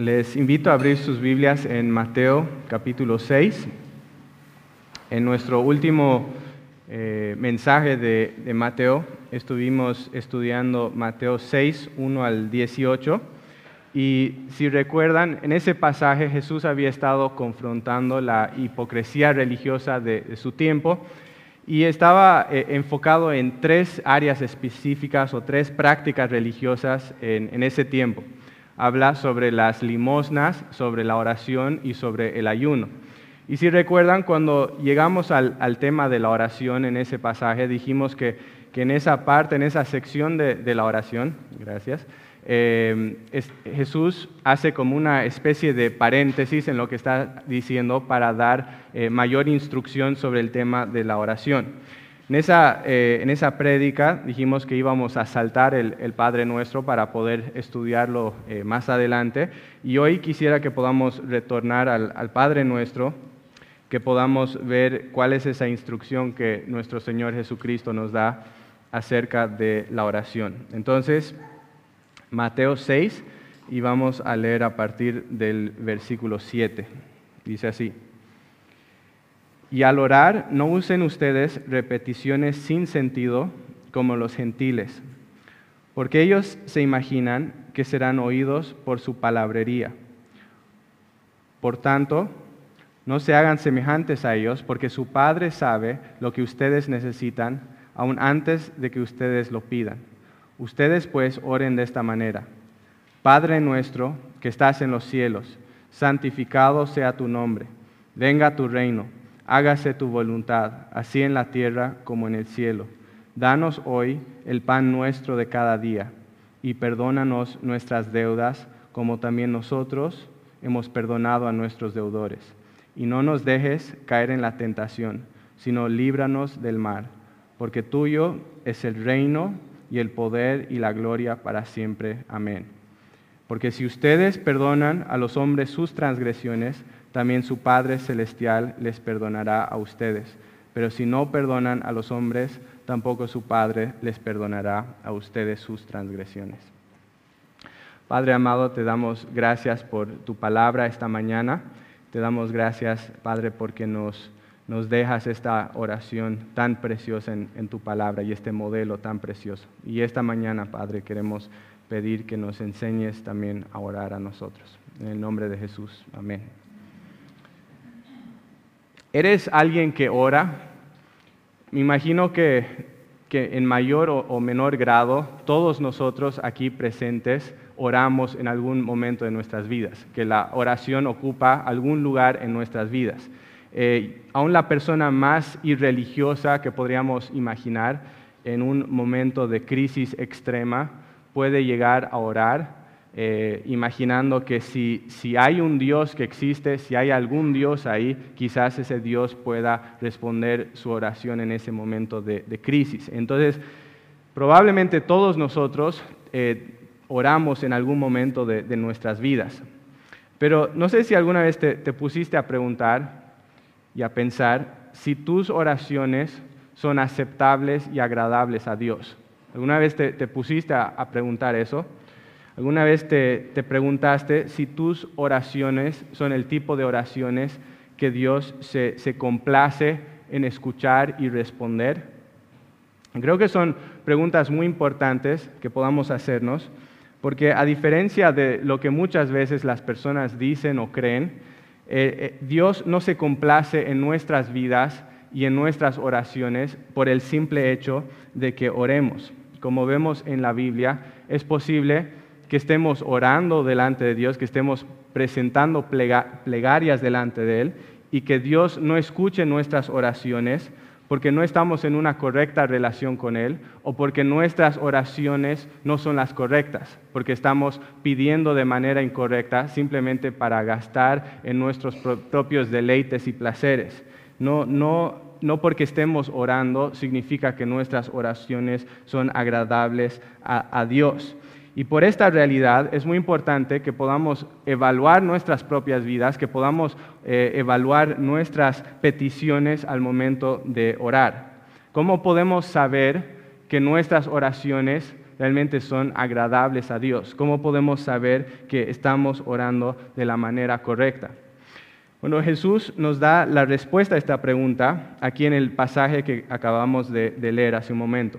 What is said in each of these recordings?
Les invito a abrir sus Biblias en Mateo capítulo 6. En nuestro último eh, mensaje de, Mateo estuvimos estudiando Mateo 6, 1 al 18. Y si recuerdan, en ese pasaje Jesús había estado confrontando la hipocresía religiosa de, su tiempo y estaba eh, enfocado en tres áreas específicas o tres prácticas religiosas en ese tiempo habla sobre las limosnas, sobre la oración y sobre el ayuno. Y si recuerdan, cuando llegamos al, al tema de la oración en ese pasaje, dijimos que, que en esa parte, en esa sección de, de la oración, gracias, eh, es, Jesús hace como una especie de paréntesis en lo que está diciendo para dar eh, mayor instrucción sobre el tema de la oración. En esa, eh, esa prédica dijimos que íbamos a saltar el, el Padre Nuestro para poder estudiarlo eh, más adelante y hoy quisiera que podamos retornar al, al, Padre Nuestro, que podamos ver cuál es esa instrucción que nuestro Señor Jesucristo nos da acerca de la oración. Entonces, Mateo 6 y vamos a leer a partir del versículo 7. Dice así. Y al orar, no usen ustedes repeticiones sin sentido como los gentiles, porque ellos se imaginan que serán oídos por su palabrería. Por tanto, no se hagan semejantes a ellos, porque su Padre sabe lo que ustedes necesitan, aun antes de que ustedes lo pidan. Ustedes pues oren de esta manera. Padre nuestro que estás en los cielos, santificado sea tu nombre, venga tu reino hágase tu voluntad, así en la tierra como en el cielo. Danos hoy el pan nuestro de cada día, y perdónanos nuestras deudas, como también nosotros hemos perdonado a nuestros deudores. Y no nos dejes caer en la tentación, sino líbranos del mal, porque tuyo es el reino y el poder y la gloria para siempre. Amén. Porque si ustedes perdonan a los hombres sus transgresiones, también su Padre Celestial les perdonará a ustedes. Pero si no perdonan a los hombres, tampoco su Padre les perdonará a ustedes sus transgresiones. Padre amado, te damos gracias por tu palabra esta mañana. Te damos gracias, Padre, porque nos, nos dejas esta oración tan preciosa en, en tu palabra y este modelo tan precioso. Y esta mañana, Padre, queremos pedir que nos enseñes también a orar a nosotros. En el nombre de Jesús. Amén. ¿Eres alguien que ora? Me imagino que, que en mayor o, menor grado todos nosotros aquí presentes oramos en algún momento de nuestras vidas, que la oración ocupa algún lugar en nuestras vidas. Eh, aún la persona más irreligiosa que podríamos imaginar en un momento de crisis extrema puede llegar a orar eh, imaginando que si, si, hay un Dios que existe, si hay algún Dios ahí, quizás ese Dios pueda responder su oración en ese momento de, crisis. Entonces, probablemente todos nosotros eh, oramos en algún momento de, nuestras vidas. Pero no sé si alguna vez te, te pusiste a preguntar y a pensar si tus oraciones son aceptables y agradables a Dios. ¿Alguna vez te, te pusiste a preguntar eso? ¿Alguna vez te, te, preguntaste si tus oraciones son el tipo de oraciones que Dios se, se, complace en escuchar y responder? Creo que son preguntas muy importantes que podamos hacernos, porque a diferencia de lo que muchas veces las personas dicen o creen, eh, eh, Dios no se complace en nuestras vidas y en nuestras oraciones por el simple hecho de que oremos. Como vemos en la Biblia, es posible que estemos orando delante de Dios, que estemos presentando plega, plegarias delante de Él y que Dios no escuche nuestras oraciones porque no estamos en una correcta relación con Él o porque nuestras oraciones no son las correctas, porque estamos pidiendo de manera incorrecta simplemente para gastar en nuestros propios deleites y placeres. No, no, no porque estemos orando significa que nuestras oraciones son agradables a Dios. Y por esta realidad es muy importante que podamos evaluar nuestras propias vidas, que podamos eh, evaluar nuestras peticiones al momento de orar. ¿Cómo podemos saber que nuestras oraciones realmente son agradables a Dios? ¿Cómo podemos saber que estamos orando de la manera correcta? Bueno, Jesús nos da la respuesta a esta pregunta aquí en el pasaje que acabamos de, de leer hace un momento.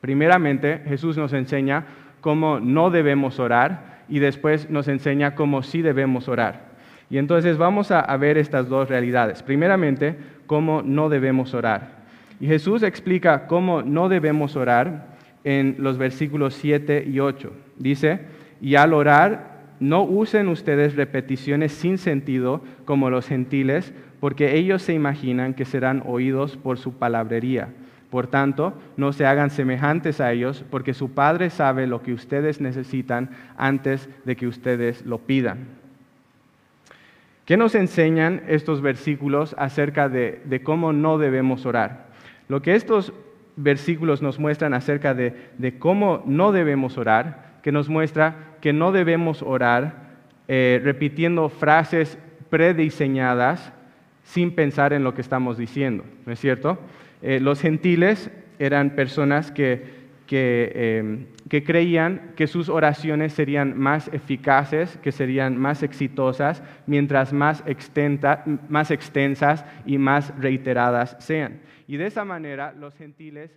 Primeramente, Jesús nos enseña cómo no debemos orar y después nos enseña cómo sí debemos orar. Y entonces vamos a, ver estas dos realidades. Primeramente, cómo no debemos orar. Y Jesús explica cómo no debemos orar en los versículos 7 y 8. Dice, y al orar, no usen ustedes repeticiones sin sentido como los gentiles, porque ellos se imaginan que serán oídos por su palabrería. Por tanto, no se hagan semejantes a ellos, porque su Padre sabe lo que ustedes necesitan antes de que ustedes lo pidan. ¿Qué nos enseñan estos versículos acerca de, cómo no debemos orar? Lo que estos versículos nos muestran acerca de, cómo no debemos orar, que nos muestra que no debemos orar eh, repitiendo frases prediseñadas sin pensar en lo que estamos diciendo, ¿no es cierto? Eh, los gentiles eran personas que Em, que, creían que sus oraciones serían más eficaces, que serían más exitosas, mientras más, más extensas y más reiteradas sean. Y de esa manera los gentiles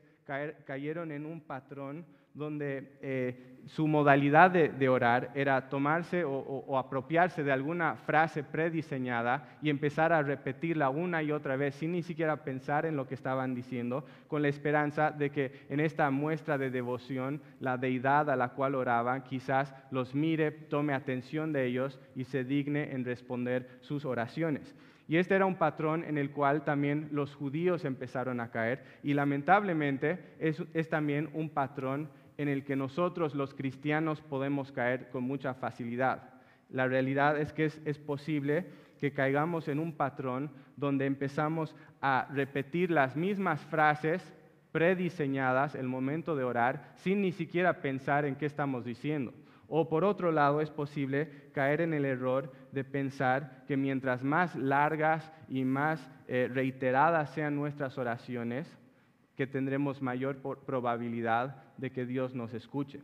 cayeron en un patrón donde eh, su modalidad de, orar era tomarse o, apropiarse de alguna frase prediseñada y empezar a repetirla una y otra vez sin ni siquiera pensar en lo que estaban diciendo, con la esperanza de que en esta muestra de devoción la deidad a la cual oraban quizás los mire, tome atención de ellos y se digne en responder sus oraciones. Y este era un patrón en el cual también los judíos empezaron a caer y lamentablemente es, también un patrón en el que nosotros los cristianos podemos caer con mucha facilidad. La realidad es que es, posible que caigamos en un patrón donde empezamos a repetir las mismas frases prediseñadas el momento de orar sin ni siquiera pensar en qué estamos diciendo. O por otro lado, es posible caer en el error de pensar que mientras más largas y más eh, reiteradas sean nuestras oraciones, que tendremos mayor probabilidad de que Dios nos escuche.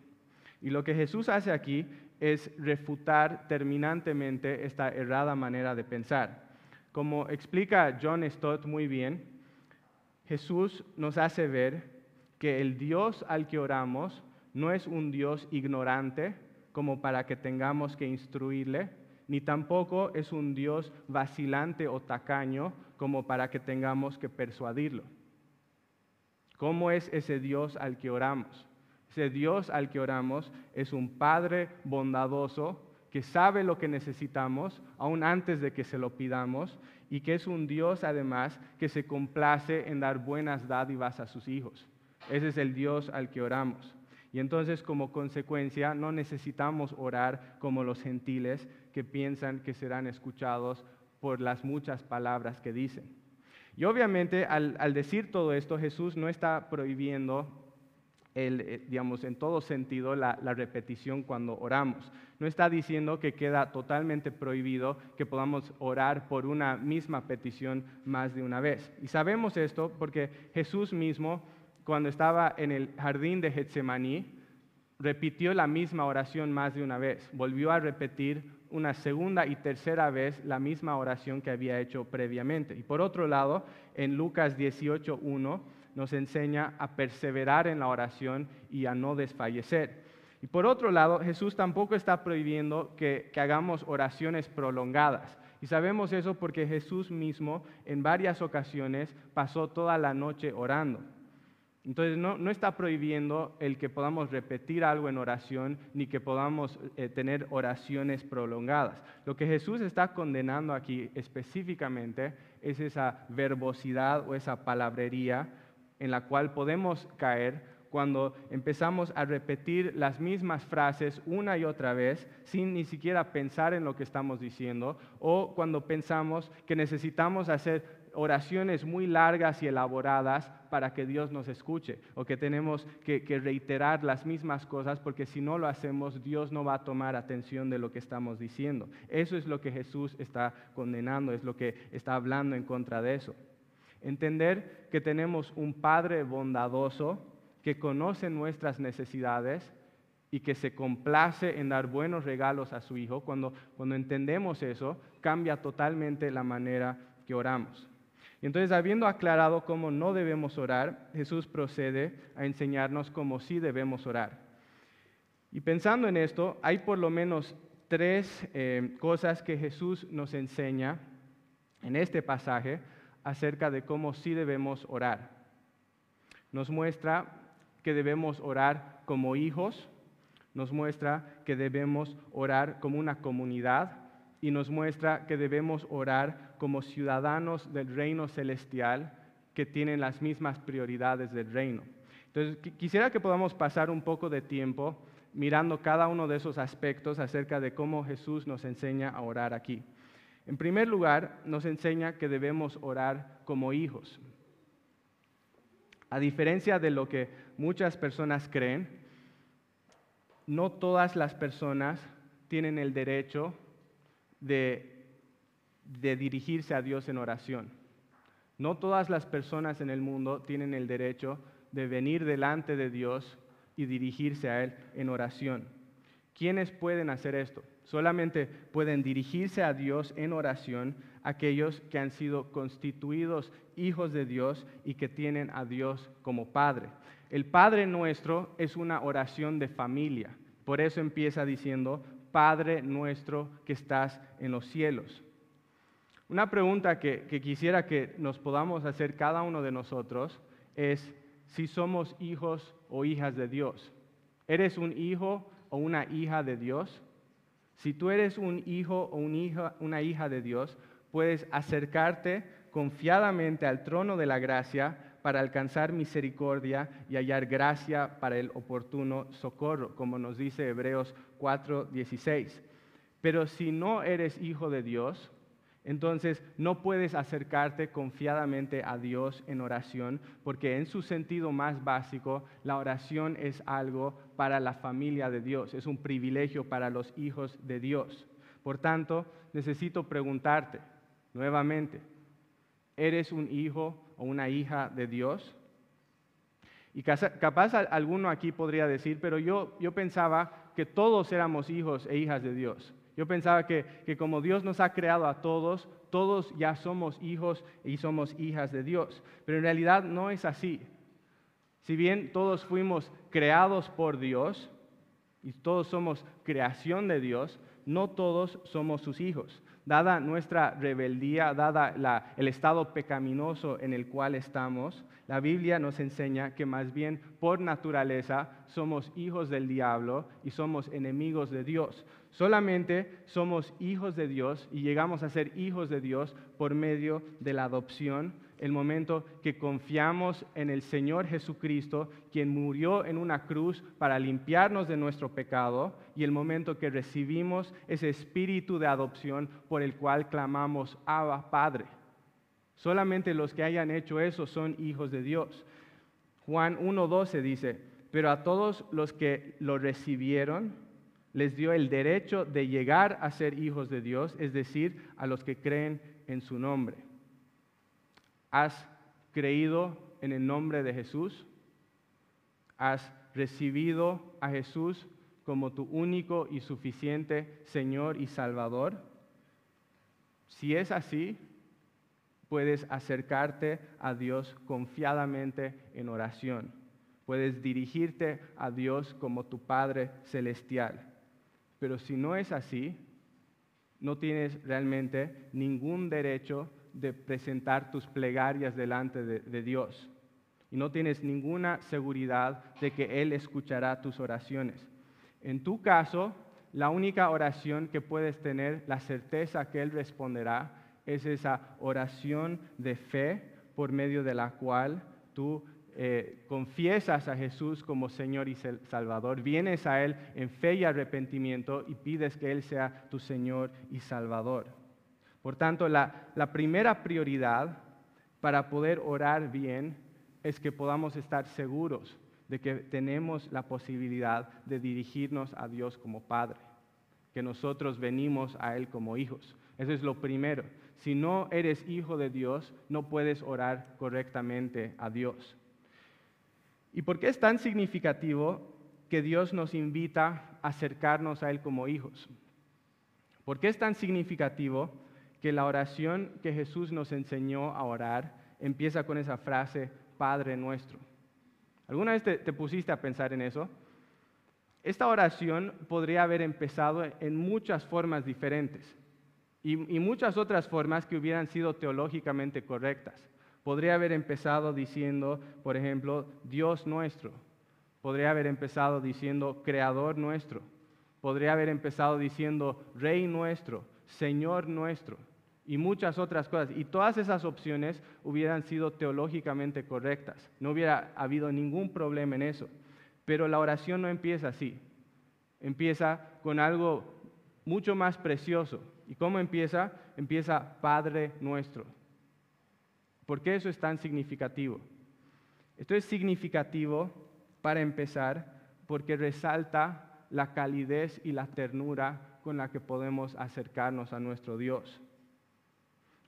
Y lo que Jesús hace aquí es refutar terminantemente esta errada manera de pensar. Como explica John Stott muy bien, Jesús nos hace ver que el Dios al que oramos no es un Dios ignorante como para que tengamos que instruirle, ni tampoco es un Dios vacilante o tacaño como para que tengamos que persuadirlo. ¿Cómo es ese Dios al que oramos? Ese Dios al que oramos es un Padre bondadoso que sabe lo que necesitamos aún antes de que se lo pidamos y que es un Dios además que se complace en dar buenas dádivas a sus hijos. Ese es el Dios al que oramos. Y entonces como consecuencia no necesitamos orar como los gentiles que piensan que serán escuchados por las muchas palabras que dicen. Y obviamente al, decir todo esto, Jesús no está prohibiendo, eh, digamos, en todo sentido la, repetición cuando oramos. No está diciendo que queda totalmente prohibido que podamos orar por una misma petición más de una vez. Y sabemos esto porque Jesús mismo, cuando estaba en el jardín de Getsemaní, repitió la misma oración más de una vez. Volvió a repetir una segunda y tercera vez la misma oración que había hecho previamente. Y por otro lado, en Lucas 18.1 nos enseña a perseverar en la oración y a no desfallecer. Y por otro lado, Jesús tampoco está prohibiendo que, que hagamos oraciones prolongadas. Y sabemos eso porque Jesús mismo en varias ocasiones pasó toda la noche orando. Entonces no, está prohibiendo el que podamos repetir algo en oración ni que podamos eh, tener oraciones prolongadas. Lo que Jesús está condenando aquí específicamente es esa verbosidad o esa palabrería en la cual podemos caer cuando empezamos a repetir las mismas frases una y otra vez sin ni siquiera pensar en lo que estamos diciendo o cuando pensamos que necesitamos hacer oraciones muy largas y elaboradas para que Dios nos escuche o que tenemos que, reiterar las mismas cosas porque si no lo hacemos Dios no va a tomar atención de lo que estamos diciendo. Eso es lo que Jesús está condenando, es lo que está hablando en contra de eso. Entender que tenemos un Padre bondadoso que conoce nuestras necesidades y que se complace en dar buenos regalos a su Hijo, cuando, cuando entendemos eso, cambia totalmente la manera que oramos. Y entonces, habiendo aclarado cómo no debemos orar, Jesús procede a enseñarnos cómo sí debemos orar. Y pensando en esto, hay por lo menos tres eh, cosas que Jesús nos enseña en este pasaje acerca de cómo sí debemos orar. Nos muestra que debemos orar como hijos, nos muestra que debemos orar como una comunidad y nos muestra que debemos orar como ciudadanos del reino celestial que tienen las mismas prioridades del reino. Entonces, quisiera que podamos pasar un poco de tiempo mirando cada uno de esos aspectos acerca de cómo Jesús nos enseña a orar aquí. En primer lugar, nos enseña que debemos orar como hijos. A diferencia de lo que muchas personas creen, no todas las personas tienen el derecho de, dirigirse a Dios en oración. No todas las personas en el mundo tienen el derecho de venir delante de Dios y dirigirse a Él en oración. ¿Quiénes pueden hacer esto? Solamente pueden dirigirse a Dios en oración aquellos que han sido constituidos hijos de Dios y que tienen a Dios como Padre. El Padre nuestro es una oración de familia. Por eso empieza diciendo, Padre nuestro que estás en los cielos. Una pregunta que, quisiera que nos podamos hacer cada uno de nosotros es si somos hijos o hijas de Dios. ¿Eres un hijo o una hija de Dios? Si tú eres un hijo o una hija de Dios, puedes acercarte confiadamente al trono de la gracia para alcanzar misericordia y hallar gracia para el oportuno socorro, como nos dice Hebreos 4:16. Pero si no eres hijo de Dios, entonces no puedes acercarte confiadamente a Dios en oración, porque en su sentido más básico, la oración es algo para la familia de Dios, es un privilegio para los hijos de Dios. Por tanto, necesito preguntarte nuevamente, ¿eres un hijo o una hija de Dios? Y capaz alguno aquí podría decir, pero yo, yo pensaba que todos éramos hijos e hijas de Dios. Yo pensaba que, como Dios nos ha creado a todos, todos ya somos hijos y somos hijas de Dios. Pero en realidad no es así. Si bien todos fuimos creados por Dios y todos somos creación de Dios, no todos somos sus hijos. Dada nuestra rebeldía, dada el estado pecaminoso en el cual estamos, la Biblia nos enseña que más bien por naturaleza somos hijos del diablo y somos enemigos de Dios. Solamente somos hijos de Dios y llegamos a ser hijos de Dios por medio de la adopción, el momento que confiamos en el Señor Jesucristo, quien murió en una cruz para limpiarnos de nuestro pecado, y el momento que recibimos ese espíritu de adopción por el cual clamamos, Abba, Padre. Solamente los que hayan hecho eso son hijos de Dios. Juan 1.12 dice, pero a todos los que lo recibieron, les dio el derecho de llegar a ser hijos de Dios, es decir, a los que creen en su nombre. ¿Has creído en el nombre de Jesús? ¿Has recibido a Jesús como tu único y suficiente Señor y Salvador? Si es así, puedes acercarte a Dios confiadamente en oración. Puedes dirigirte a Dios como tu Padre celestial. Pero si no es así, no tienes realmente ningún derecho de presentar tus plegarias delante de, Dios. Y no tienes ninguna seguridad de que Él escuchará tus oraciones. En tu caso, la única oración que puedes tener, la certeza que Él responderá, es esa oración de fe por medio de la cual tú eh, confiesas a Jesús como Señor y Salvador, vienes a Él en fe y arrepentimiento y pides que Él sea tu Señor y Salvador. Por tanto, la, la primera prioridad para poder orar bien es que podamos estar seguros de que tenemos la posibilidad de dirigirnos a Dios como Padre, que nosotros venimos a Él como hijos. Eso es lo primero. Si no eres hijo de Dios, no puedes orar correctamente a Dios. ¿Y por qué es tan significativo que Dios nos invita a acercarnos a Él como hijos? ¿Por qué es tan significativo que la oración que Jesús nos enseñó a orar empieza con esa frase, Padre nuestro? ¿Alguna vez te, te pusiste a pensar en eso? Esta oración podría haber empezado en muchas formas diferentes y, muchas otras formas que hubieran sido teológicamente correctas. Podría haber empezado diciendo, por ejemplo, Dios nuestro. Podría haber empezado diciendo, Creador nuestro. Podría haber empezado diciendo, Rey nuestro, Señor nuestro. Y muchas otras cosas. Y todas esas opciones hubieran sido teológicamente correctas. No hubiera habido ningún problema en eso. Pero la oración no empieza así. Empieza con algo mucho más precioso. ¿Y cómo empieza? Empieza Padre nuestro. ¿Por qué eso es tan significativo? Esto es significativo para empezar porque resalta la calidez y la ternura con la que podemos acercarnos a nuestro Dios.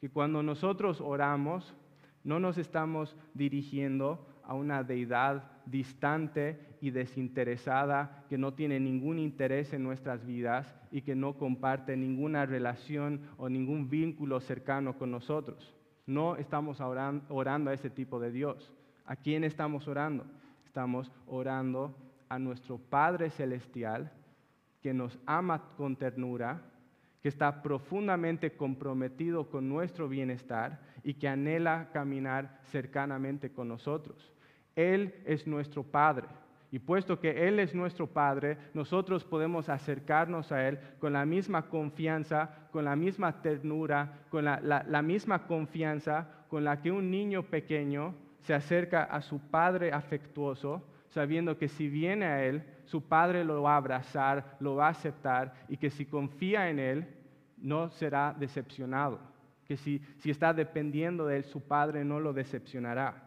Y cuando nosotros oramos, no nos estamos dirigiendo a una deidad distante y desinteresada que no tiene ningún interés en nuestras vidas y que no comparte ninguna relación o ningún vínculo cercano con nosotros. No estamos orando a ese tipo de Dios. ¿A quién estamos orando? Estamos orando a nuestro Padre Celestial que nos ama con ternura, que está profundamente comprometido con nuestro bienestar y que anhela caminar cercanamente con nosotros. Él es nuestro Padre. Y puesto que Él es nuestro Padre, nosotros podemos acercarnos a Él con la misma confianza, con la misma ternura, con la, misma confianza con la que un niño pequeño se acerca a su Padre afectuoso, sabiendo que si viene a Él, su Padre lo va a abrazar, lo va a aceptar y que si confía en Él, no será decepcionado. Que si, si está dependiendo de Él, su Padre no lo decepcionará.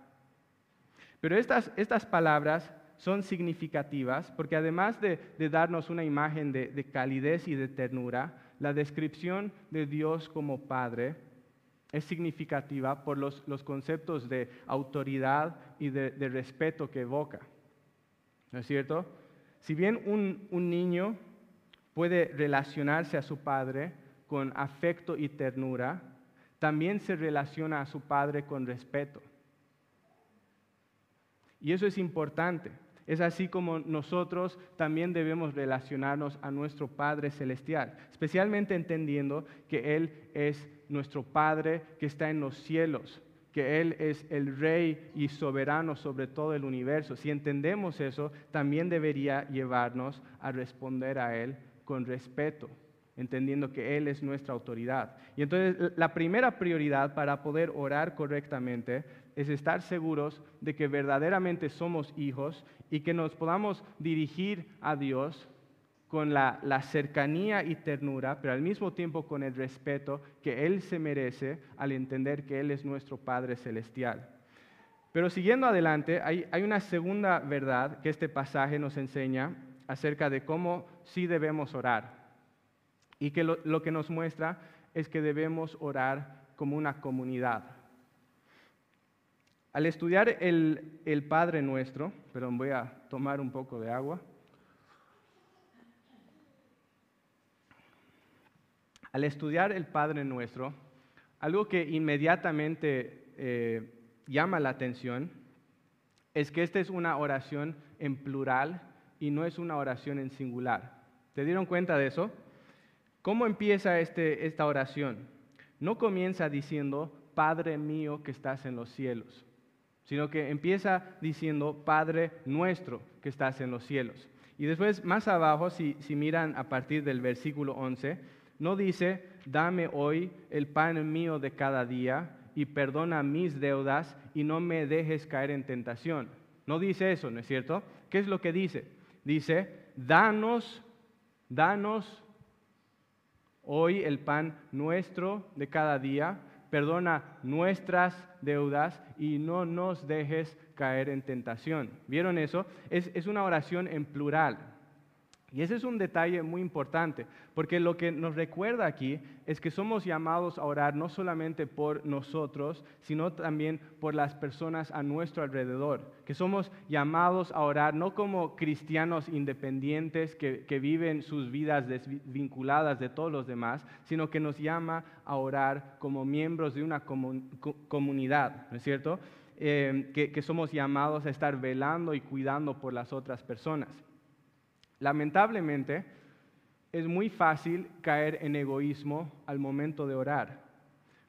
Pero estas, palabras son significativas porque además de, darnos una imagen de, calidez y de ternura, la descripción de Dios como Padre es significativa por los, conceptos de autoridad y de, respeto que evoca. ¿No es cierto? Si bien un niño puede relacionarse a su padre con afecto y ternura, también se relaciona a su padre con respeto. Y eso es importante. Es así como nosotros también debemos relacionarnos a nuestro Padre Celestial, especialmente entendiendo que Él es nuestro Padre que está en los cielos, que Él es el Rey y soberano sobre todo el universo. Si entendemos eso, también debería llevarnos a responder a Él con respeto, entendiendo que Él es nuestra autoridad. Y entonces la primera prioridad para poder orar correctamente es estar seguros de que verdaderamente somos hijos y que nos podamos dirigir a Dios con la, cercanía y ternura, pero al mismo tiempo con el respeto que Él se merece al entender que Él es nuestro Padre Celestial. Pero siguiendo adelante, hay, una segunda verdad que este pasaje nos enseña acerca de cómo sí debemos orar. Y que lo, que nos muestra es que debemos orar como una comunidad. Al estudiar el, Padre Nuestro, perdón, voy a tomar un poco de agua. Al estudiar el Padre Nuestro, algo que inmediatamente eh, llama la atención es que esta es una oración en plural y no es una oración en singular. ¿Te dieron cuenta de eso? ¿Cómo empieza este, esta oración? No comienza diciendo, Padre mío que estás en los cielos, sino que empieza diciendo, Padre nuestro que estás en los cielos. Y después, más abajo, si, si miran a partir del versículo 11, no dice, dame hoy el pan mío de cada día y perdona mis deudas y no me dejes caer en tentación. No dice eso, ¿no es cierto? ¿Qué es lo que dice? Dice, danos, danos hoy el pan nuestro de cada día, perdona nuestras deudas y no nos dejes caer en tentación. ¿Vieron eso? Es, una oración en plural. Y ese es un detalle muy importante, porque lo que nos recuerda aquí es que somos llamados a orar no solamente por nosotros, sino también por las personas a nuestro alrededor, que somos llamados a orar no como cristianos independientes que, viven sus vidas desvinculadas de todos los demás, sino que nos llama a orar como miembros de una comunidad, ¿no es cierto? Eh, que somos llamados a estar velando y cuidando por las otras personas. Lamentablemente, es muy fácil caer en egoísmo al momento de orar.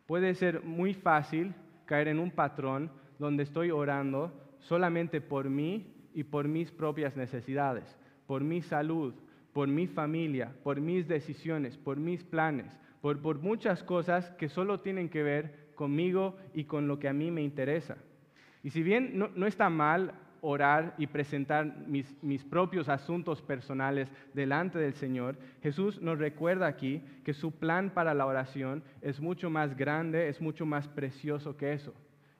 Puede ser muy fácil caer en un patrón donde estoy orando solamente por mí y por mis propias necesidades, por mi salud, por mi familia, por mis decisiones, por mis planes, por, muchas cosas que solo tienen que ver conmigo y con lo que a mí me interesa. Y si bien no está mal orar y presentar mis, propios asuntos personales delante del Señor, Jesús nos recuerda aquí que su plan para la oración es mucho más grande, es mucho más precioso que eso.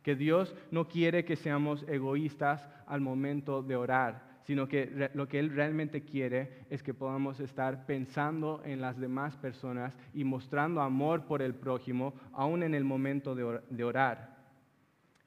Que Dios no quiere que seamos egoístas al momento de orar, sino que lo que Él realmente quiere es que podamos estar pensando en las demás personas y mostrando amor por el prójimo, aún en el momento de orar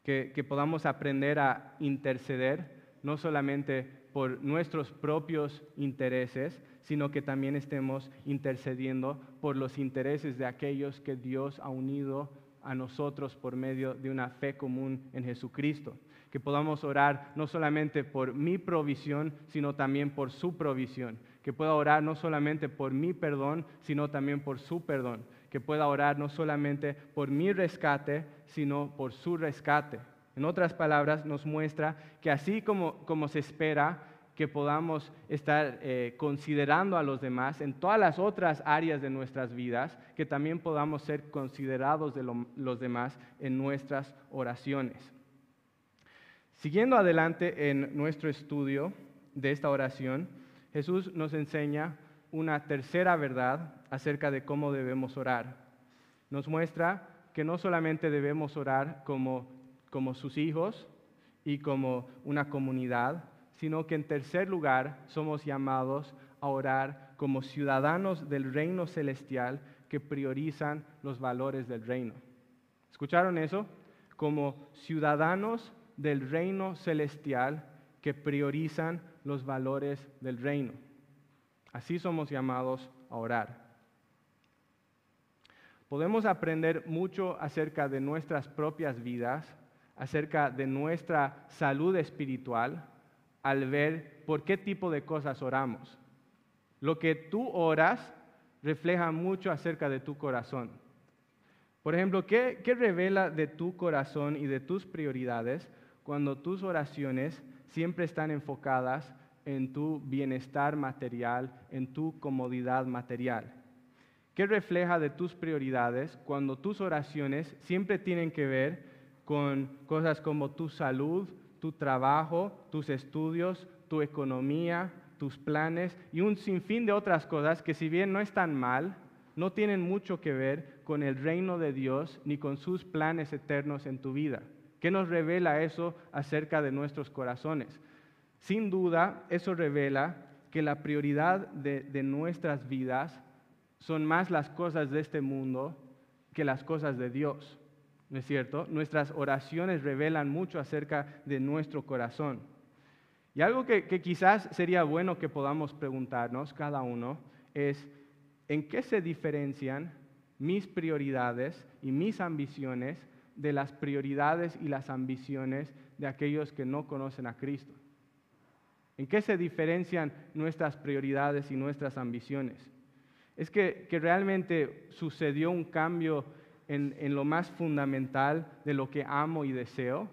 que, podamos aprender a interceder, no solamente por nuestros propios intereses, sino que también estemos intercediendo por los intereses de aquellos que Dios ha unido a nosotros por medio de una fe común en Jesucristo. Que podamos orar no solamente por mi provisión, sino también por su provisión. Que pueda orar no solamente por mi perdón, sino también por su perdón que pueda orar no solamente por mi rescate, sino por su rescate. En otras palabras, nos muestra que así como, como se espera que podamos estar eh, considerando a los demás en todas las otras áreas de nuestras vidas, que también podamos ser considerados de los demás en nuestras oraciones. Siguiendo adelante en nuestro estudio de esta oración, Jesús nos enseña una tercera verdad acerca de cómo debemos orar. Nos muestra que no solamente debemos orar como, como sus hijos y como una comunidad, sino que en tercer lugar somos llamados a orar como ciudadanos del reino celestial que priorizan los valores del reino. ¿Escucharon eso? Como ciudadanos del reino celestial que priorizan los valores del reino. Así somos llamados a orar. Podemos aprender mucho acerca de nuestras propias vidas, acerca de nuestra salud espiritual, al ver por qué tipo de cosas oramos. Lo que tú oras refleja mucho acerca de tu corazón. Por ejemplo, ¿qué, ¿qué, revela de tu corazón y de tus prioridades cuando tus oraciones siempre están enfocadas en tu bienestar material, en tu comodidad material? ¿Qué refleja de tus prioridades cuando tus oraciones siempre tienen que ver con cosas como tu salud, tu trabajo, tus estudios, tu economía, tus planes y un sinfín de otras cosas que si bien no están mal, no tienen mucho que ver con el reino de Dios ni con sus planes eternos en tu vida. ¿Qué nos revela eso acerca de nuestros corazones? Sin duda, eso revela que la prioridad de, nuestras vidas son más las cosas de este mundo que las cosas de Dios. ¿No es cierto? Nuestras oraciones revelan mucho acerca de nuestro corazón. Y algo que, quizás sería bueno que podamos preguntarnos cada uno es, ¿en qué se diferencian mis prioridades y mis ambiciones de las prioridades y las ambiciones de aquellos que no conocen a Cristo? ¿En qué se diferencian nuestras prioridades y nuestras ambiciones? Es que, realmente sucedió un cambio en, lo más fundamental de lo que amo y deseo.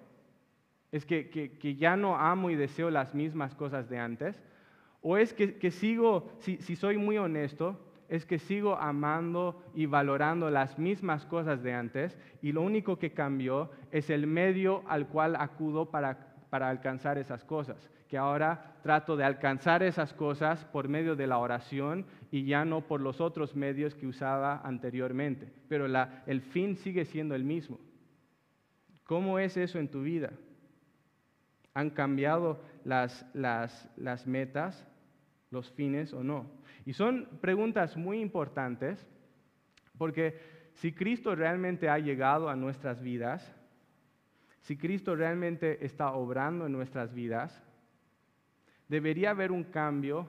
Es que, ya no amo y deseo las mismas cosas de antes. O es que, sigo, si, soy muy honesto, es que sigo amando y valorando las mismas cosas de antes y lo único que cambió es el medio al cual acudo para alcanzar esas cosas, que ahora trato de alcanzar esas cosas por medio de la oración y ya no por los otros medios que usaba anteriormente, pero el fin sigue siendo el mismo. ¿Cómo es eso en tu vida? ¿Han cambiado las, las metas? los fines o no. Y son preguntas muy importantes porque si Cristo realmente ha llegado a nuestras vidas, si Cristo realmente está obrando en nuestras vidas, debería haber un cambio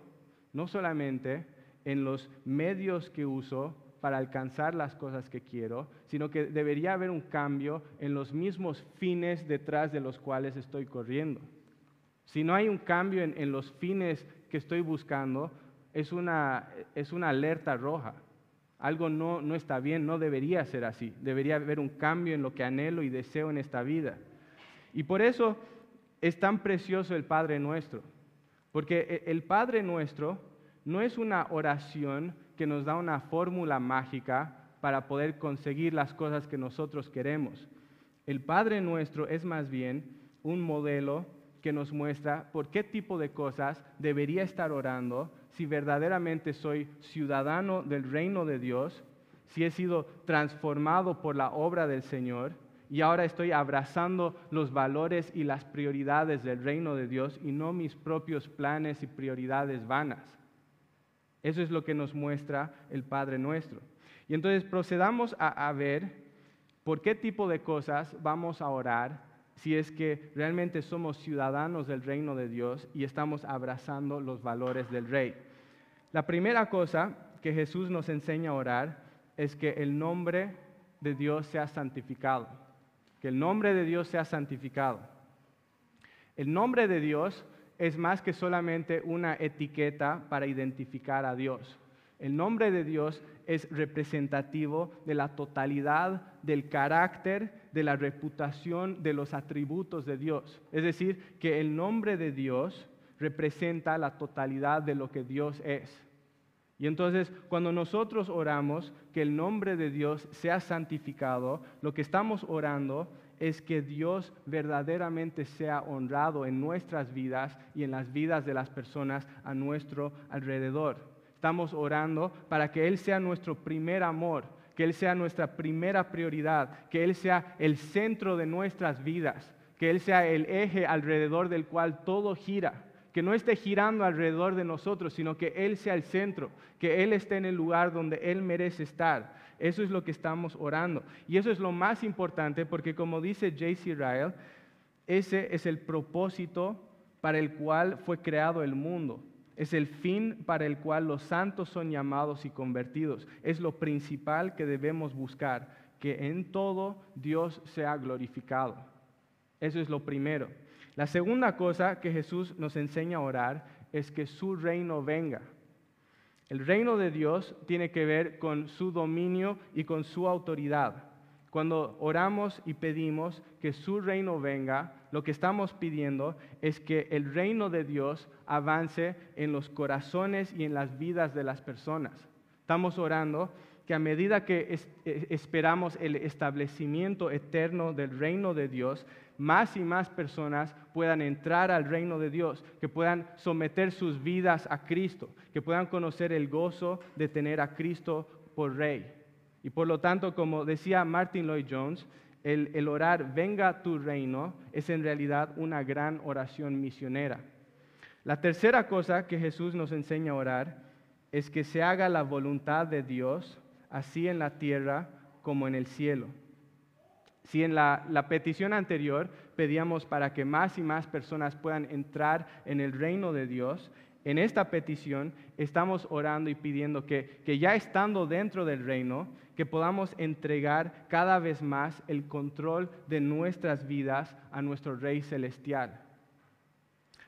no solamente en los medios que uso para alcanzar las cosas que quiero, sino que debería haber un cambio en los mismos fines detrás de los cuales estoy corriendo. Si no hay un cambio en, los fines que estoy buscando, es una, es una alerta roja. Algo no, no está bien, no debería ser así. Debería haber un cambio en lo que anhelo y deseo en esta vida. Y por eso es tan precioso el Padre nuestro. Porque e, el Padre nuestro no es una oración que nos da una fórmula mágica para poder conseguir las cosas que nosotros queremos. El Padre nuestro es más bien un modelo que nos muestra por qué tipo de cosas debería estar orando si verdaderamente soy ciudadano del reino de Dios, si he sido transformado por la obra del Señor y ahora estoy abrazando los valores y las prioridades del reino de Dios y no mis propios planes y prioridades vanas. Eso es lo que nos muestra el Padre nuestro. Y entonces procedamos a, ver por qué tipo de cosas vamos a orar si es que realmente somos ciudadanos del reino de Dios y estamos abrazando los valores del rey. La primera cosa que Jesús nos enseña a orar es que el nombre de Dios sea santificado, que el nombre de Dios sea santificado. El nombre de Dios es más que solamente una etiqueta para identificar a Dios. El nombre de Dios es representativo de la totalidad del carácter, de la reputación, de los atributos de Dios. Es decir, que el nombre de Dios representa la totalidad de lo que Dios es. Y entonces, cuando nosotros oramos que el nombre de Dios sea santificado, lo que estamos orando es que Dios verdaderamente sea honrado en nuestras vidas y en las vidas de las personas a nuestro alrededor. Estamos orando para que Él sea nuestro primer amor, que Él sea nuestra primera prioridad, que Él sea el centro de nuestras vidas, que Él sea el eje alrededor del cual todo gira, que no esté girando alrededor de nosotros, sino que Él sea el centro, que Él esté en el lugar donde Él merece estar. Eso es lo que estamos orando. Y eso es lo más importante porque como dice J.C. Ryle, ese es el propósito para el cual fue creado el mundo. Es el fin para el cual los santos son llamados y convertidos. Es lo principal que debemos buscar, que en todo Dios sea glorificado. Eso es lo primero. La segunda cosa que Jesús nos enseña a orar es que su reino venga. El reino de Dios tiene que ver con su dominio y con su autoridad. Cuando oramos y pedimos que su reino venga, lo que estamos pidiendo es que el reino de Dios avance en los corazones y en las vidas de las personas. Estamos orando que a medida que eh, esperamos el establecimiento eterno del reino de Dios, más y más personas puedan entrar al reino de Dios, que puedan someter sus vidas a Cristo, que puedan conocer el gozo de tener a Cristo por Rey. Y por lo tanto, como decía Martin Lloyd Jones, el, orar, venga tu reino, es en realidad una gran oración misionera. La tercera cosa que Jesús nos enseña a orar es que se haga la voluntad de Dios, así en la tierra como en el cielo. Si en la, petición anterior pedíamos para que más y más personas puedan entrar en el reino de Dios, en esta petición estamos orando y pidiendo que, que, ya estando dentro del reino, que podamos entregar cada vez más el control de nuestras vidas a nuestro Rey Celestial.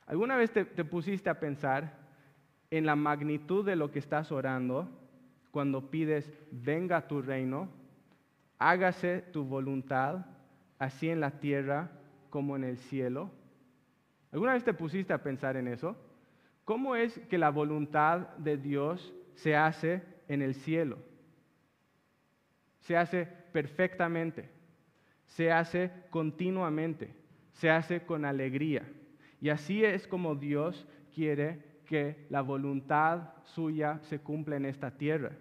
¿Alguna vez te, te pusiste a pensar en la magnitud de lo que estás orando cuando pides, venga tu reino, hágase tu voluntad, así en la tierra como en el cielo? ¿Alguna vez te pusiste a pensar en eso? ¿Cómo es que la voluntad de Dios se hace en el cielo? Se hace perfectamente, se hace continuamente, se hace con alegría. Y así es como Dios quiere que la voluntad suya se cumpla en esta tierra.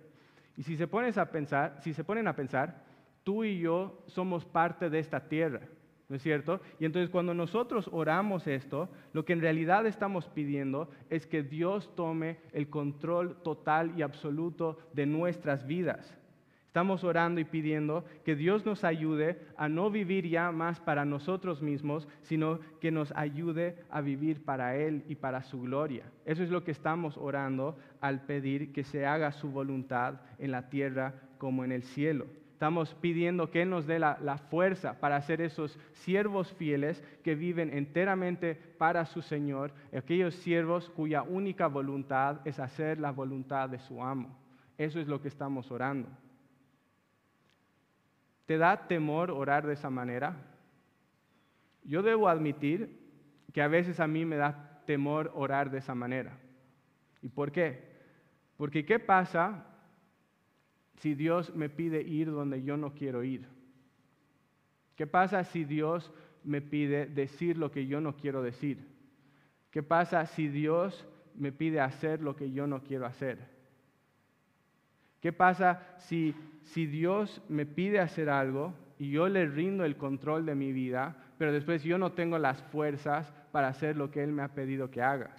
Y si se, pones a pensar, si se ponen a pensar, tú y yo somos parte de esta tierra. ¿no es cierto? Y entonces cuando nosotros oramos esto, lo que en realidad estamos pidiendo es que Dios tome el control total y absoluto de nuestras vidas. Estamos orando y pidiendo que Dios nos ayude a no vivir ya más para nosotros mismos, sino que nos ayude a vivir para Él y para su gloria. Eso es lo que estamos orando al pedir que se haga su voluntad en la tierra como en el cielo. Estamos pidiendo que nos dé la, fuerza para ser esos siervos fieles que viven enteramente para su Señor, aquellos siervos cuya única voluntad es hacer la voluntad de su amo. Eso es lo que estamos orando. ¿Te da temor orar de esa manera? Yo debo admitir que a veces a mí me da temor orar de esa manera. ¿Y por qué? Porque ¿qué pasa si Dios me pide ir donde yo no quiero ir? ¿Qué pasa si Dios me pide decir lo que yo no quiero decir? ¿Qué pasa si Dios me pide hacer lo que yo no quiero hacer? ¿Qué pasa si, si Dios me pide hacer algo y yo le rindo el control de mi vida, pero después yo no tengo las fuerzas para hacer lo que Él me ha pedido que haga?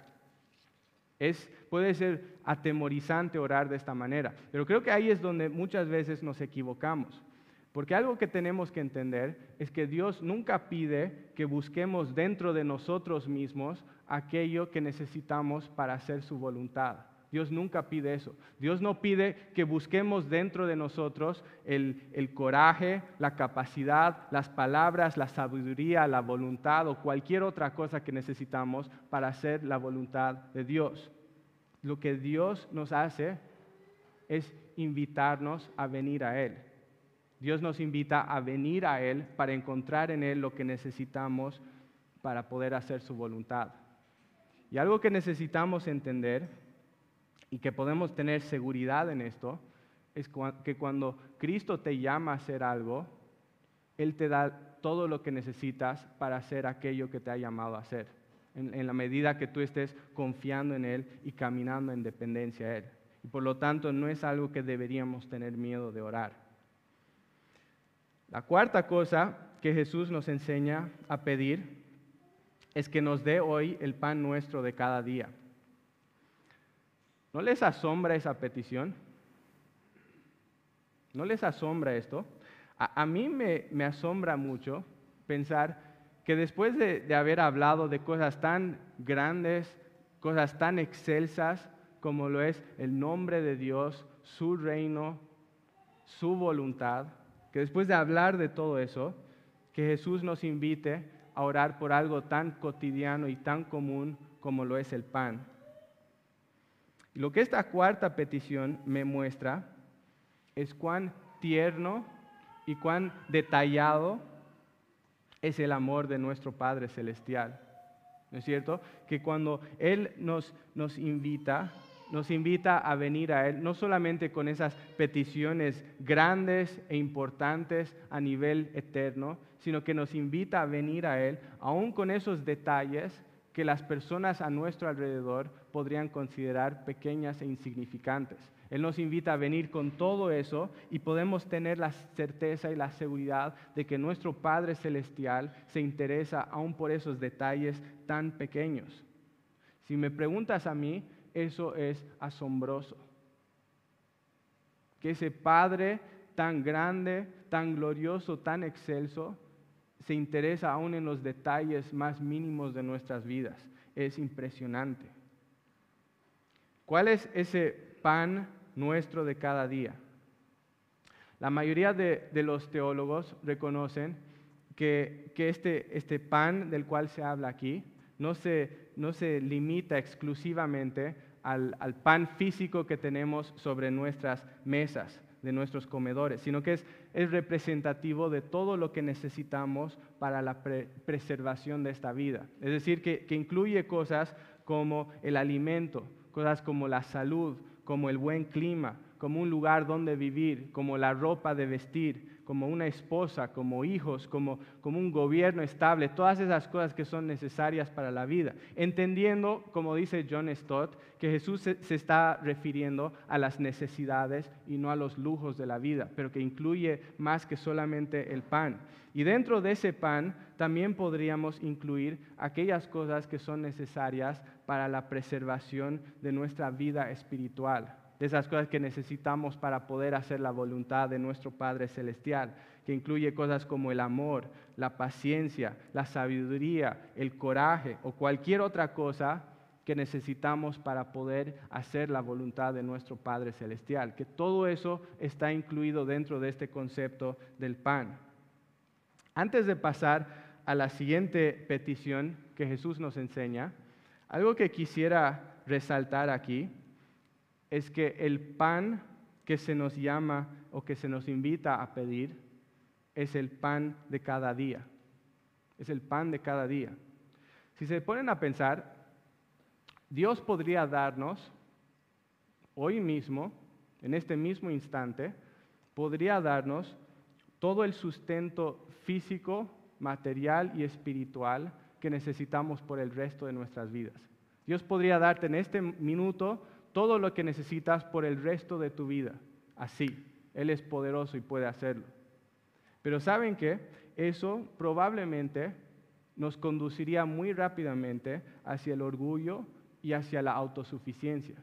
Puede ser atemorizante orar de esta manera, pero creo que ahí es donde muchas veces nos equivocamos. Porque algo que tenemos que entender es que Dios nunca pide que busquemos dentro de nosotros mismos aquello que necesitamos para hacer su voluntad. Dios nunca pide eso. Dios no pide que busquemos dentro de nosotros el, el, coraje, la capacidad, las palabras, la sabiduría, la voluntad o cualquier otra cosa que necesitamos para hacer la voluntad de Dios. Lo que Dios nos hace es invitarnos a venir a Él. Dios nos invita a venir a Él para encontrar en Él lo que necesitamos para poder hacer su voluntad. Y algo que necesitamos entender y que podemos tener seguridad en esto, es que cuando Cristo te llama a hacer algo, Él te da todo lo que necesitas para hacer aquello que te ha llamado a hacer, en, la medida que tú estés confiando en Él y caminando en dependencia a Él. Y por lo tanto no es algo que deberíamos tener miedo de orar. La cuarta cosa que Jesús nos enseña a pedir es que nos dé hoy el pan nuestro de cada día. ¿No les asombra esa petición? ¿No les asombra esto? A, mí me, asombra mucho pensar que después de, de haber hablado de cosas tan grandes, cosas tan excelsas como lo es el nombre de Dios, su reino, su voluntad, que después de hablar de todo eso, que Jesús nos invite a orar por algo tan cotidiano y tan común como lo es el pan. Lo que esta cuarta petición me muestra es cuán tierno y cuán detallado es el amor de nuestro Padre Celestial. ¿No es cierto? Que cuando Él nos, nos invita, nos invita a venir a Él, no solamente con esas peticiones grandes e importantes a nivel eterno, sino que nos invita a venir a Él, aún con esos detalles que las personas a nuestro alrededor podrían considerar pequeñas e insignificantes. Él nos invita a venir con todo eso y podemos tener la certeza y la seguridad de que nuestro Padre Celestial se interesa aún por esos detalles tan pequeños. Si me preguntas a mí, eso es asombroso. Que ese Padre tan grande, tan glorioso, tan excelso, se interesa aún en los detalles más mínimos de nuestras vidas. Es impresionante. ¿Cuál es ese pan nuestro de cada día? La mayoría de, los teólogos reconocen que, este, este, pan del cual se habla aquí no se, no se limita exclusivamente al, al pan físico que tenemos sobre nuestras mesas, de nuestros comedores, sino que es, representativo de todo lo que necesitamos para la preservación de esta vida. Es decir, que, incluye cosas como el alimento, cosas como la salud, como el buen clima, como un lugar donde vivir, como la ropa de vestir, como una esposa, como hijos, como, como un gobierno estable, todas esas cosas que son necesarias para la vida. Entendiendo, como dice John Stott, que Jesús se, se está refiriendo a las necesidades y no a los lujos de la vida, pero que incluye más que solamente el pan. Y dentro de ese pan también podríamos incluir aquellas cosas que son necesarias para la preservación de nuestra vida espiritual, de esas cosas que necesitamos para poder hacer la voluntad de nuestro Padre Celestial, que incluye cosas como el amor, la paciencia, la sabiduría, el coraje o cualquier otra cosa que necesitamos para poder hacer la voluntad de nuestro Padre Celestial, que todo eso está incluido dentro de este concepto del pan. Antes de pasar a la siguiente petición que Jesús nos enseña, algo que quisiera resaltar aquí es que el pan que se nos llama o que se nos invita a pedir es el pan de cada día. Es el pan de cada día. Si se ponen a pensar, Dios podría darnos hoy mismo, en este mismo instante, podría darnos todo el sustento físico, material y espiritual que necesitamos por el resto de nuestras vidas. Dios podría darte en este minuto todo lo que necesitas por el resto de tu vida. Así, Él es poderoso y puede hacerlo. Pero ¿saben qué? Eso probablemente nos conduciría muy rápidamente hacia el orgullo y hacia la autosuficiencia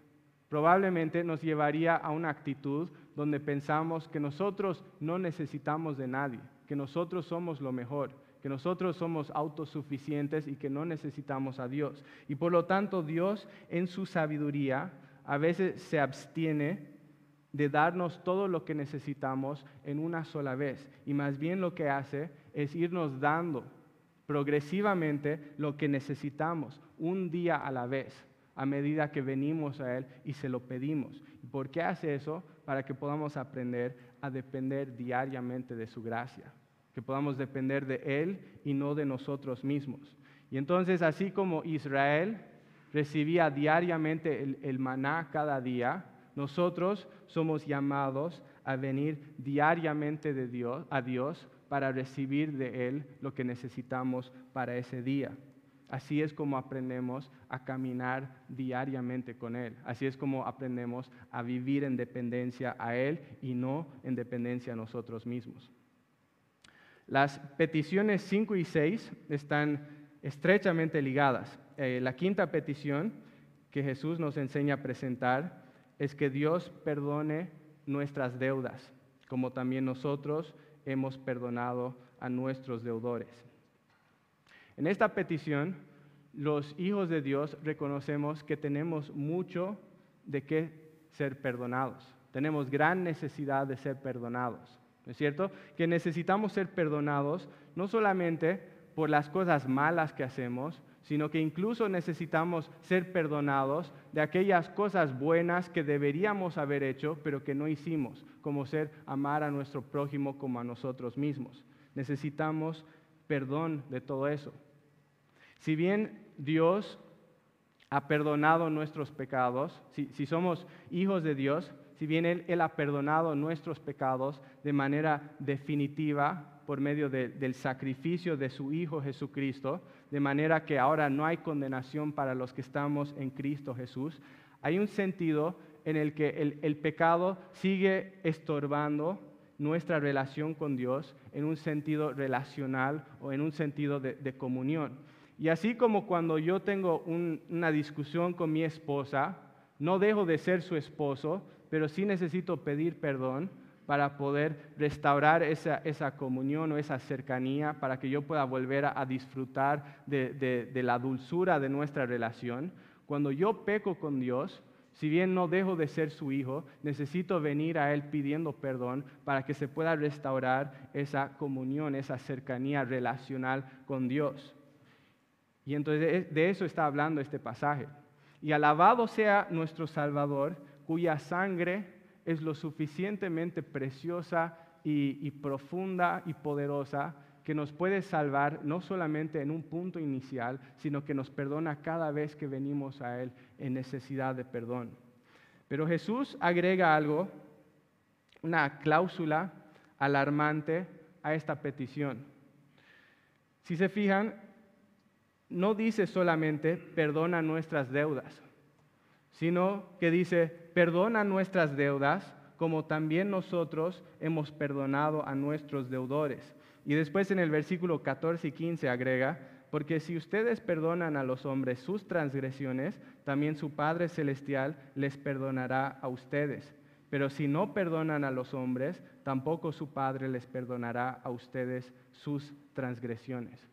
probablemente nos llevaría a una actitud donde pensamos que nosotros no necesitamos de nadie, que nosotros somos lo mejor, que nosotros somos autosuficientes y que no necesitamos a Dios. Y por lo tanto Dios en su sabiduría a veces se abstiene de darnos todo lo que necesitamos en una sola vez. Y más bien lo que hace es irnos dando progresivamente lo que necesitamos, un día a la vez a medida que venimos a Él y se lo pedimos. ¿Y por qué hace eso? Para que podamos aprender a depender diariamente de su gracia, que podamos depender de Él y no de nosotros mismos. Y entonces, así como Israel recibía diariamente el, maná cada día, nosotros somos llamados a venir diariamente de Dios, a Dios para recibir de Él lo que necesitamos para ese día. Así es como aprendemos a caminar diariamente con Él. Así es como aprendemos a vivir en dependencia a Él y no en dependencia a nosotros mismos. Las peticiones 5 y 6 están estrechamente ligadas. Eh, la quinta petición que Jesús nos enseña a presentar es que Dios perdone nuestras deudas, como también nosotros hemos perdonado a nuestros deudores. En esta petición, los hijos de Dios reconocemos que tenemos mucho de qué ser perdonados. Tenemos gran necesidad de ser perdonados. ¿No es cierto? Que necesitamos ser perdonados no solamente por las cosas malas que hacemos, sino que incluso necesitamos ser perdonados de aquellas cosas buenas que deberíamos haber hecho, pero que no hicimos, como ser amar a nuestro prójimo como a nosotros mismos. Necesitamos perdón de todo eso. Si bien Dios ha perdonado nuestros pecados, si, somos hijos de Dios, si bien Él, ha perdonado nuestros pecados de manera definitiva por medio del sacrificio de su Hijo Jesucristo, de manera que ahora no hay condenación para los que estamos en Cristo Jesús, hay un sentido en el que el, pecado sigue estorbando nuestra relación con Dios en un sentido relacional o en un sentido de comunión. Y así como cuando yo tengo una discusión con mi esposa, no dejo de ser su esposo, pero sí necesito pedir perdón para poder restaurar esa, comunión o esa cercanía, para que yo pueda volver a, disfrutar de, de la dulzura de nuestra relación. Cuando yo peco con Dios, si bien no dejo de ser su hijo, necesito venir a Él pidiendo perdón para que se pueda restaurar esa comunión, esa cercanía relacional con Dios. Y entonces de eso está hablando este pasaje. Y alabado sea nuestro Salvador, cuya sangre es lo suficientemente preciosa y, profunda y poderosa que nos puede salvar no solamente en un punto inicial, sino que nos perdona cada vez que venimos a Él en necesidad de perdón. Pero Jesús agrega algo una cláusula alarmante a esta petición. Si se fijan, no dice solamente perdona nuestras deudas, sino que dice perdona nuestras deudas como también nosotros hemos perdonado a nuestros deudores. Y después en el versículo 14 y 15 agrega, porque si ustedes perdonan a los hombres sus transgresiones, también su Padre Celestial les perdonará a ustedes. Pero si no perdonan a los hombres, tampoco su Padre les perdonará a ustedes sus transgresiones.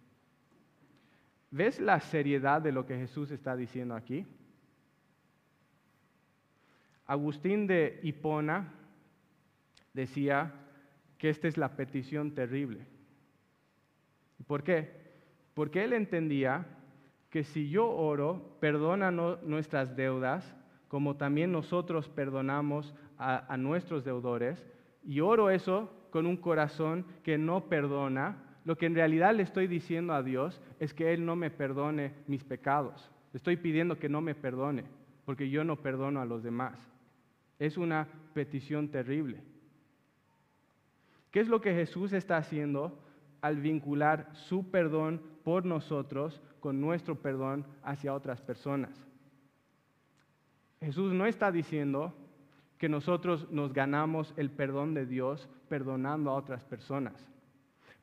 ¿Ves la seriedad de lo que Jesús está diciendo aquí? Agustín de Hipona decía que esta es la petición terrible. ¿Por qué? Porque él entendía que si yo oro, perdona nuestras deudas, como también nosotros perdonamos a, a nuestros deudores, y oro eso con un corazón que no perdona, lo que en realidad le estoy diciendo a Dios es que Él no me perdone mis pecados. Le estoy pidiendo que no me perdone, porque yo no perdono a los demás. Es una petición terrible. ¿Qué es lo que Jesús está haciendo al vincular su perdón por nosotros con nuestro perdón hacia otras personas? Jesús no está diciendo que nosotros nos ganamos el perdón de Dios perdonando a otras personas.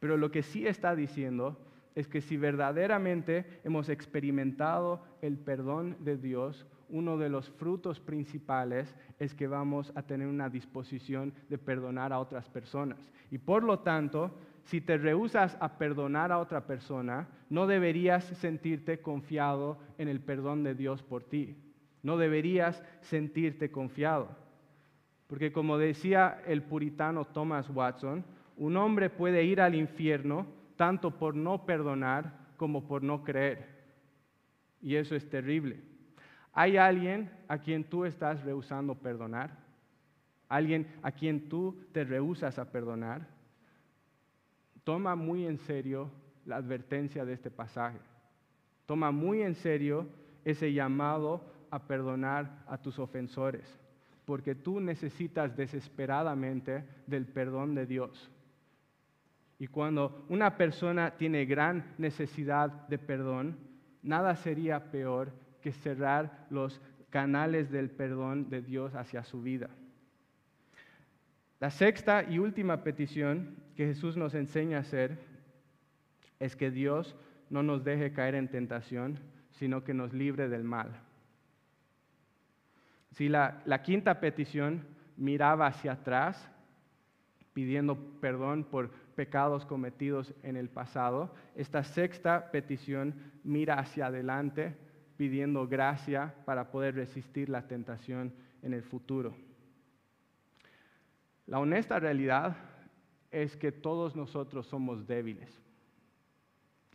Pero lo que sí está diciendo es que si verdaderamente hemos experimentado el perdón de Dios, uno de los frutos principales es que vamos a tener una disposición de perdonar a otras personas. Y por lo tanto, si te rehusas a perdonar a otra persona, no deberías sentirte confiado en el perdón de Dios por ti. No deberías sentirte confiado. Porque como decía el puritano Thomas Watson, un hombre puede ir al infierno tanto por no perdonar como por no creer. Y eso es terrible. ¿Hay alguien a quien tú estás rehusando perdonar? ¿Alguien a quien tú te rehusas a perdonar? Toma muy en serio la advertencia de este pasaje. Toma muy en serio ese llamado a perdonar a tus ofensores, porque tú necesitas desesperadamente del perdón de Dios. Y cuando una persona tiene gran necesidad de perdón, nada sería peor que cerrar los canales del perdón de Dios hacia su vida. La sexta y última petición que Jesús nos enseña a hacer es que Dios no nos deje caer en tentación, sino que nos libre del mal. Si la, la quinta petición miraba hacia atrás, pidiendo perdón por pecados cometidos en el pasado, esta sexta petición mira hacia adelante, pidiendo gracia para poder resistir la tentación en el futuro. La honesta realidad es que todos nosotros somos débiles.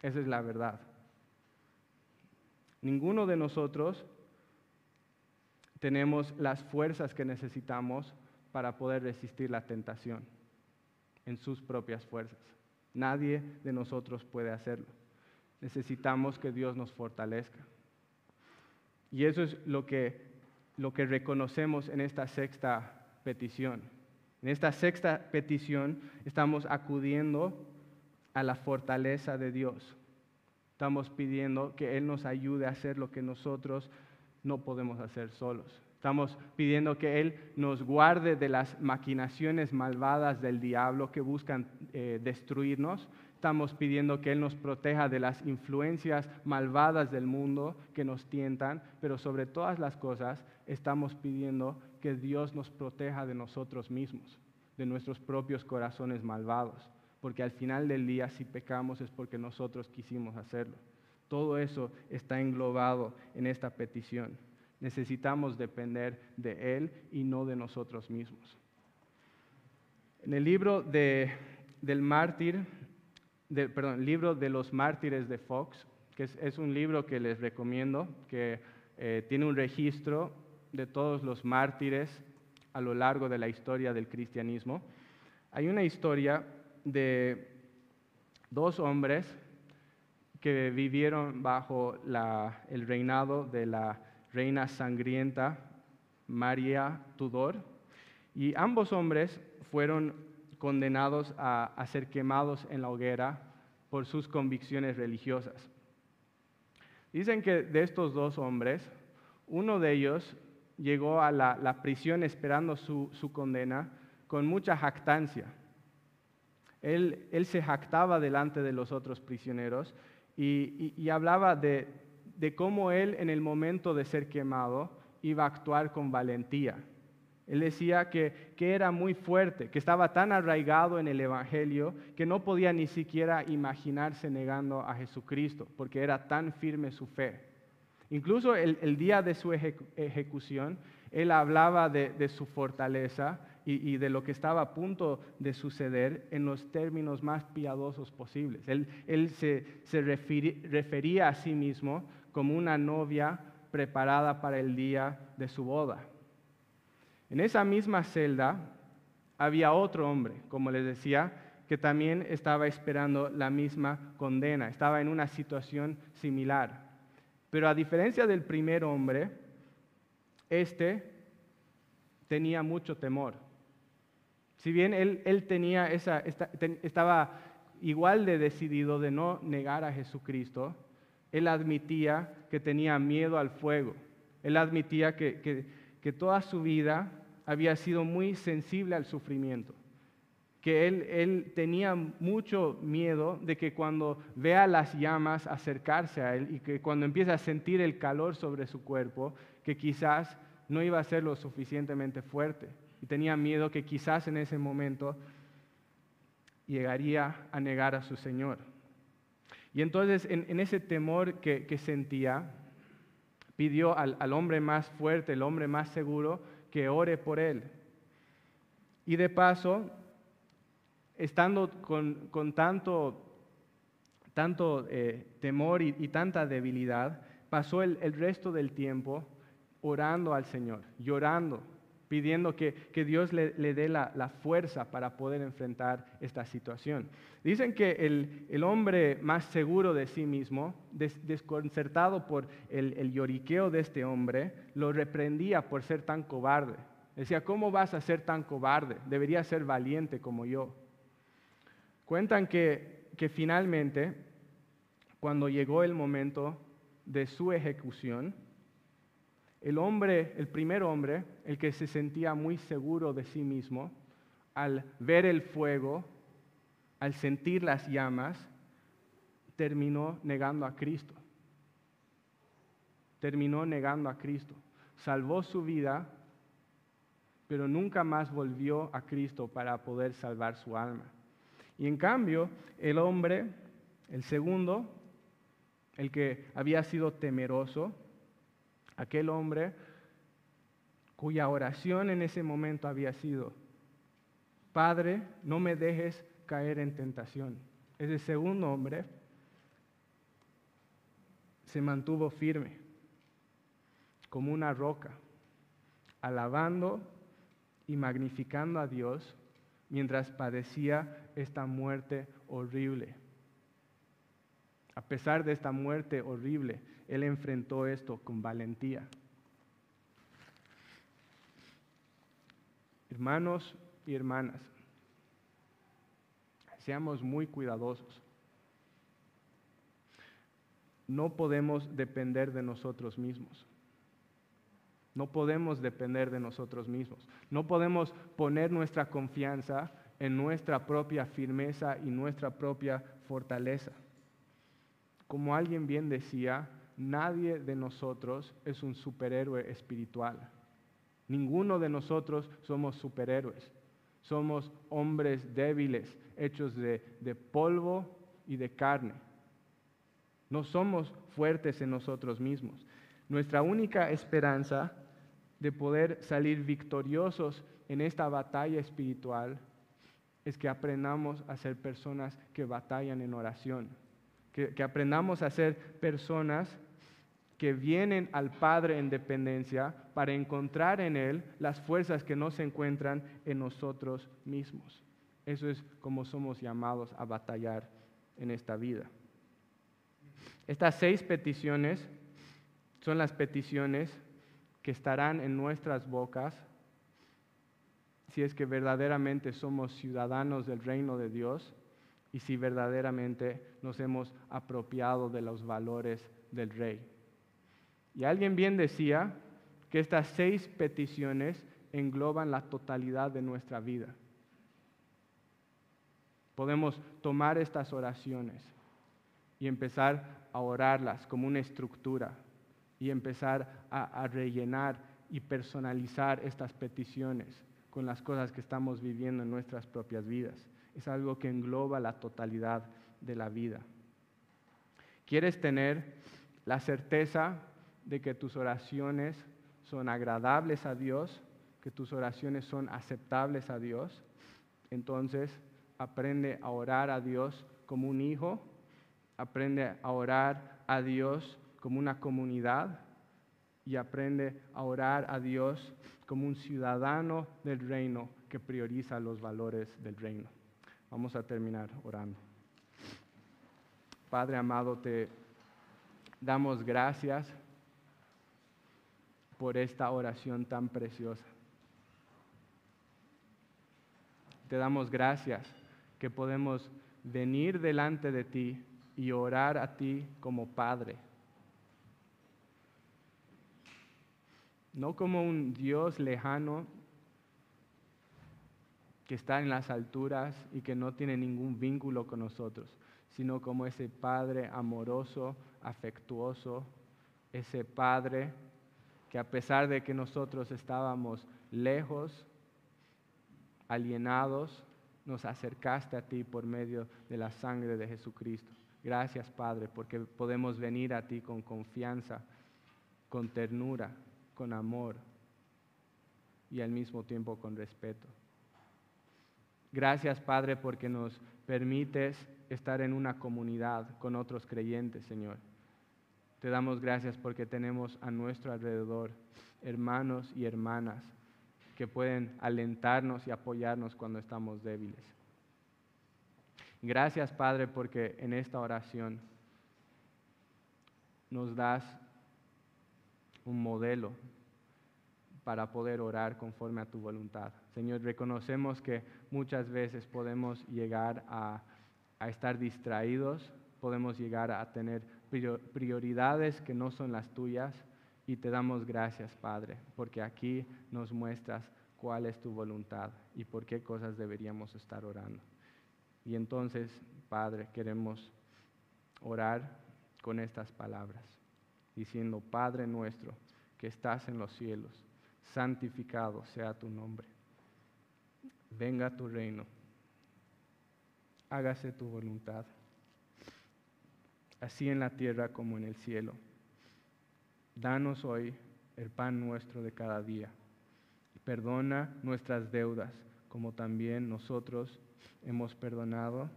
Esa es la verdad. Ninguno de nosotros tenemos las fuerzas que necesitamos para poder resistir la tentación en sus propias fuerzas. Nadie de nosotros puede hacerlo. Necesitamos que Dios nos fortalezca. Y eso es lo que, lo que reconocemos en esta sexta petición. En esta sexta petición estamos acudiendo a la fortaleza de Dios. Estamos pidiendo que Él nos ayude a hacer lo que nosotros no podemos hacer solos. Estamos pidiendo que Él nos guarde de las maquinaciones malvadas del diablo que buscan eh, destruirnos. Estamos pidiendo que Él nos proteja de las influencias malvadas del mundo que nos tientan, pero sobre todas las cosas estamos pidiendo que Dios nos proteja de nosotros mismos, de nuestros propios corazones malvados, porque al final del día si pecamos es porque nosotros quisimos hacerlo. Todo eso está englobado en esta petición. Necesitamos depender de Él y no de nosotros mismos. En el libro de, del mártir, perdón, libro de los mártires de Fox, que es, un libro que les recomiendo, que eh, tiene un registro de todos los mártires a lo largo de la historia del cristianismo. Hay una historia de dos hombres que vivieron bajo el reinado de la reina sangrienta María Tudor. Y ambos hombres fueron condenados a, ser quemados en la hoguera por sus convicciones religiosas. Dicen que de estos dos hombres, uno de ellos llegó a la, prisión esperando su, condena con mucha jactancia. Él, se jactaba delante de los otros prisioneros y, hablaba de, cómo él en el momento de ser quemado iba a actuar con valentía. Él decía que, que, era muy fuerte, que estaba tan arraigado en el Evangelio que no podía ni siquiera imaginarse negando a Jesucristo, porque era tan firme su fe. Incluso el, día de su ejecución, él hablaba de, su fortaleza y, de lo que estaba a punto de suceder en los términos más piadosos posibles. Él, se, refería a sí mismo como una novia preparada para el día de su boda. En esa misma celda había otro hombre, como les decía, que también estaba esperando la misma condena, estaba en una situación similar. Pero a diferencia del primer hombre, este tenía mucho temor. Si bien él, tenía esa, estaba igual de decidido de no negar a Jesucristo, él admitía que tenía miedo al fuego. Él admitía que, que toda su vida había sido muy sensible al sufrimiento, que él, él, tenía mucho miedo de que cuando vea las llamas acercarse a él y que cuando empiece a sentir el calor sobre su cuerpo, que quizás no iba a ser lo suficientemente fuerte. Y tenía miedo que quizás en ese momento llegaría a negar a su Señor. Y entonces en, ese temor que, sentía, pidió al, al hombre más fuerte, el hombre más seguro, que ore por él. Y de paso, estando con, tanto, tanto eh, temor y, tanta debilidad, pasó el, resto del tiempo orando al Señor, llorando, pidiendo que, Dios le, dé la, fuerza para poder enfrentar esta situación. Dicen que el, hombre más seguro de sí mismo, desconcertado por el, lloriqueo de este hombre, lo reprendía por ser tan cobarde. Decía, ¿cómo vas a ser tan cobarde? Deberías ser valiente como yo. Cuentan que, que finalmente, cuando llegó el momento de su ejecución, el hombre, el primer hombre, el que se sentía muy seguro de sí mismo, al ver el fuego, al sentir las llamas, terminó negando a Cristo. Terminó negando a Cristo. Salvó su vida, pero nunca más volvió a Cristo para poder salvar su alma. Y en cambio, el hombre, el segundo, el que había sido temeroso, aquel hombre cuya oración en ese momento había sido, Padre, no me dejes caer en tentación. Ese segundo hombre se mantuvo firme, como una roca, alabando y magnificando a Dios mientras padecía esta muerte horrible. A pesar de esta muerte horrible, él enfrentó esto con valentía. Hermanos y hermanas, seamos muy cuidadosos. No podemos depender de nosotros mismos. No podemos depender de nosotros mismos. No podemos poner nuestra confianza en nuestra propia firmeza y nuestra propia fortaleza. Como alguien bien decía, nadie de nosotros es un superhéroe espiritual. Ninguno de nosotros somos superhéroes. Somos hombres débiles, hechos de, polvo y de carne. No somos fuertes en nosotros mismos. Nuestra única esperanza de poder salir victoriosos en esta batalla espiritual es que aprendamos a ser personas que batallan en oración que, aprendamos a ser personas que vienen al Padre en dependencia para encontrar en Él las fuerzas que no se encuentran en nosotros mismos. Eso es como somos llamados a batallar en esta vida. Estas seis peticiones son las peticiones que estarán en nuestras bocas si es que verdaderamente somos ciudadanos del reino de Dios y si verdaderamente nos hemos apropiado de los valores del rey. Y alguien bien decía que estas seis peticiones engloban la totalidad de nuestra vida. Podemos tomar estas oraciones y empezar a orarlas como una estructura y empezar a, rellenar y personalizar estas peticiones con las cosas que estamos viviendo en nuestras propias vidas. Es algo que engloba la totalidad de la vida. ¿Quieres tener la certeza de que tus oraciones son agradables a Dios, que tus oraciones son aceptables a Dios? Entonces aprende a orar a Dios como un hijo, aprende a orar a Dios como una comunidad y aprende a orar a Dios como un ciudadano del reino que prioriza los valores del reino. Vamos a terminar orando. Padre amado, te damos gracias por esta oración tan preciosa. Te damos gracias que podemos venir delante de ti y orar a ti como Padre no como un Dios lejano que está en las alturas y que no tiene ningún vínculo con nosotros, sino como ese Padre amoroso, afectuoso, ese Padre que a pesar de que nosotros estábamos lejos, alienados, nos acercaste a ti por medio de la sangre de Jesucristo. Gracias, Padre, porque podemos venir a ti con confianza, con ternura, con amor y al mismo tiempo con respeto. Gracias, Padre, porque nos permites estar en una comunidad con otros creyentes, Señor. Te damos gracias porque tenemos a nuestro alrededor hermanos y hermanas que pueden alentarnos y apoyarnos cuando estamos débiles. Gracias, Padre, porque en esta oración nos das un modelo para poder orar conforme a tu voluntad. Señor, reconocemos que muchas veces podemos llegar a, estar distraídos, podemos llegar a tener prioridades que no son las tuyas y te damos gracias, Padre, porque aquí nos muestras cuál es tu voluntad y por qué cosas deberíamos estar orando. Y entonces, Padre, queremos orar con estas palabras diciendo, Padre nuestro que estás en los cielos, santificado sea tu nombre. Venga tu reino, hágase tu voluntad, así en la tierra como en el cielo. Danos hoy el pan nuestro de cada día. Perdona nuestras deudas, como también nosotros hemos perdonado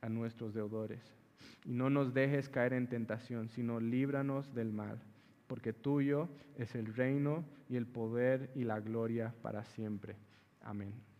a nuestros deudores y no nos dejes caer en tentación, sino líbranos del mal, porque tuyo es el reino y el poder y la gloria para siempre. Amén.